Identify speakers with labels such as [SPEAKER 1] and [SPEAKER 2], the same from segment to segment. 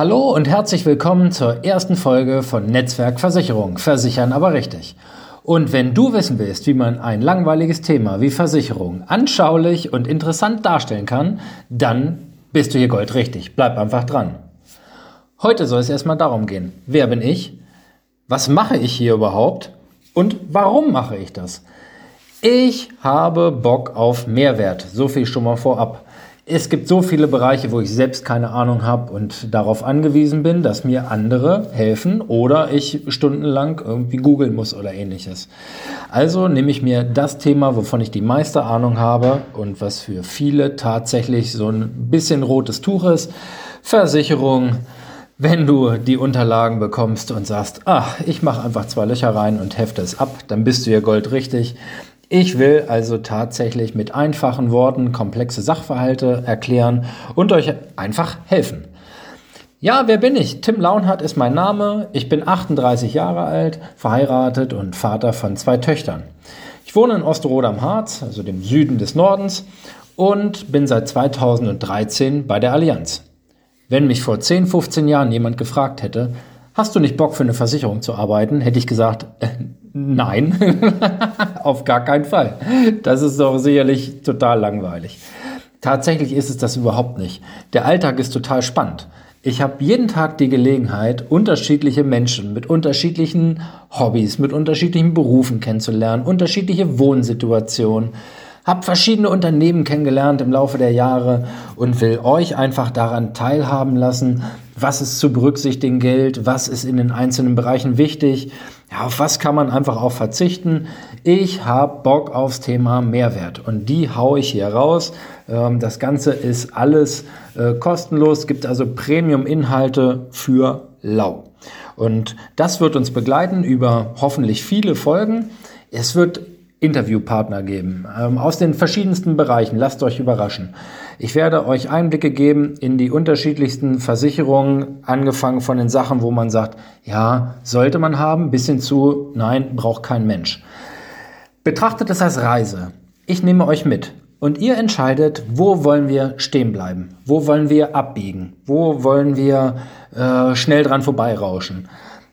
[SPEAKER 1] Hallo und herzlich willkommen zur ersten Folge von Netzwerk Versicherung. Versichern aber richtig. Und wenn du wissen willst, wie man ein langweiliges Thema wie Versicherung anschaulich und interessant darstellen kann, dann bist du hier goldrichtig. Bleib einfach dran. Heute soll es erstmal darum gehen. Wer bin ich? Was mache ich hier überhaupt? Und warum mache ich das? Ich habe Bock auf Mehrwert. So viel schon mal vorab es gibt so viele Bereiche, wo ich selbst keine Ahnung habe und darauf angewiesen bin, dass mir andere helfen oder ich stundenlang irgendwie googeln muss oder ähnliches. Also nehme ich mir das Thema, wovon ich die meiste Ahnung habe und was für viele tatsächlich so ein bisschen rotes Tuch ist. Versicherung. Wenn du die Unterlagen bekommst und sagst, ach, ich mache einfach zwei Löcher rein und hefte es ab, dann bist du ja goldrichtig. Ich will also tatsächlich mit einfachen Worten komplexe Sachverhalte erklären und euch einfach helfen. Ja, wer bin ich? Tim Launhardt ist mein Name. Ich bin 38 Jahre alt, verheiratet und Vater von zwei Töchtern. Ich wohne in Osterode am Harz, also dem Süden des Nordens, und bin seit 2013 bei der Allianz. Wenn mich vor 10, 15 Jahren jemand gefragt hätte, hast du nicht Bock für eine Versicherung zu arbeiten, hätte ich gesagt, äh, nein, auf gar keinen Fall. Das ist doch sicherlich total langweilig. Tatsächlich ist es das überhaupt nicht. Der Alltag ist total spannend. Ich habe jeden Tag die Gelegenheit, unterschiedliche Menschen mit unterschiedlichen Hobbys, mit unterschiedlichen Berufen kennenzulernen, unterschiedliche Wohnsituationen, habe verschiedene Unternehmen kennengelernt im Laufe der Jahre und will euch einfach daran teilhaben lassen, was es zu berücksichtigen gilt, was ist in den einzelnen Bereichen wichtig, ja, auf was kann man einfach auch verzichten. Ich habe Bock aufs Thema Mehrwert und die haue ich hier raus. Ähm, das Ganze ist alles äh, kostenlos, gibt also Premium-Inhalte für lau. Und das wird uns begleiten über hoffentlich viele Folgen. Es wird Interviewpartner geben ähm, aus den verschiedensten Bereichen. Lasst euch überraschen. Ich werde euch Einblicke geben in die unterschiedlichsten Versicherungen, angefangen von den Sachen, wo man sagt, ja, sollte man haben, bis hin zu, nein, braucht kein Mensch. Betrachtet es als Reise. Ich nehme euch mit und ihr entscheidet, wo wollen wir stehen bleiben, wo wollen wir abbiegen, wo wollen wir äh, schnell dran vorbeirauschen.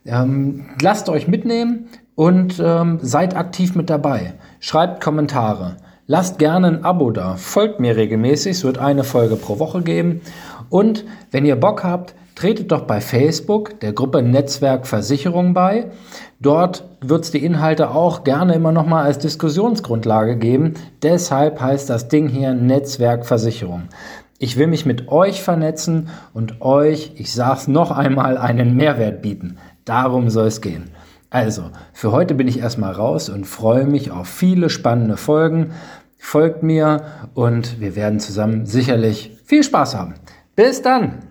[SPEAKER 1] Ähm, lasst euch mitnehmen und ähm, seid aktiv mit dabei. Schreibt Kommentare. Lasst gerne ein Abo da. Folgt mir regelmäßig. Es wird eine Folge pro Woche geben. Und wenn ihr Bock habt, tretet doch bei Facebook der Gruppe Netzwerk Versicherung bei. Dort wird es die Inhalte auch gerne immer noch mal als Diskussionsgrundlage geben. Deshalb heißt das Ding hier Netzwerk Versicherung. Ich will mich mit euch vernetzen und euch, ich sage es noch einmal, einen Mehrwert bieten. Darum soll es gehen. Also, für heute bin ich erstmal raus und freue mich auf viele spannende Folgen. Folgt mir und wir werden zusammen sicherlich viel Spaß haben. Bis dann!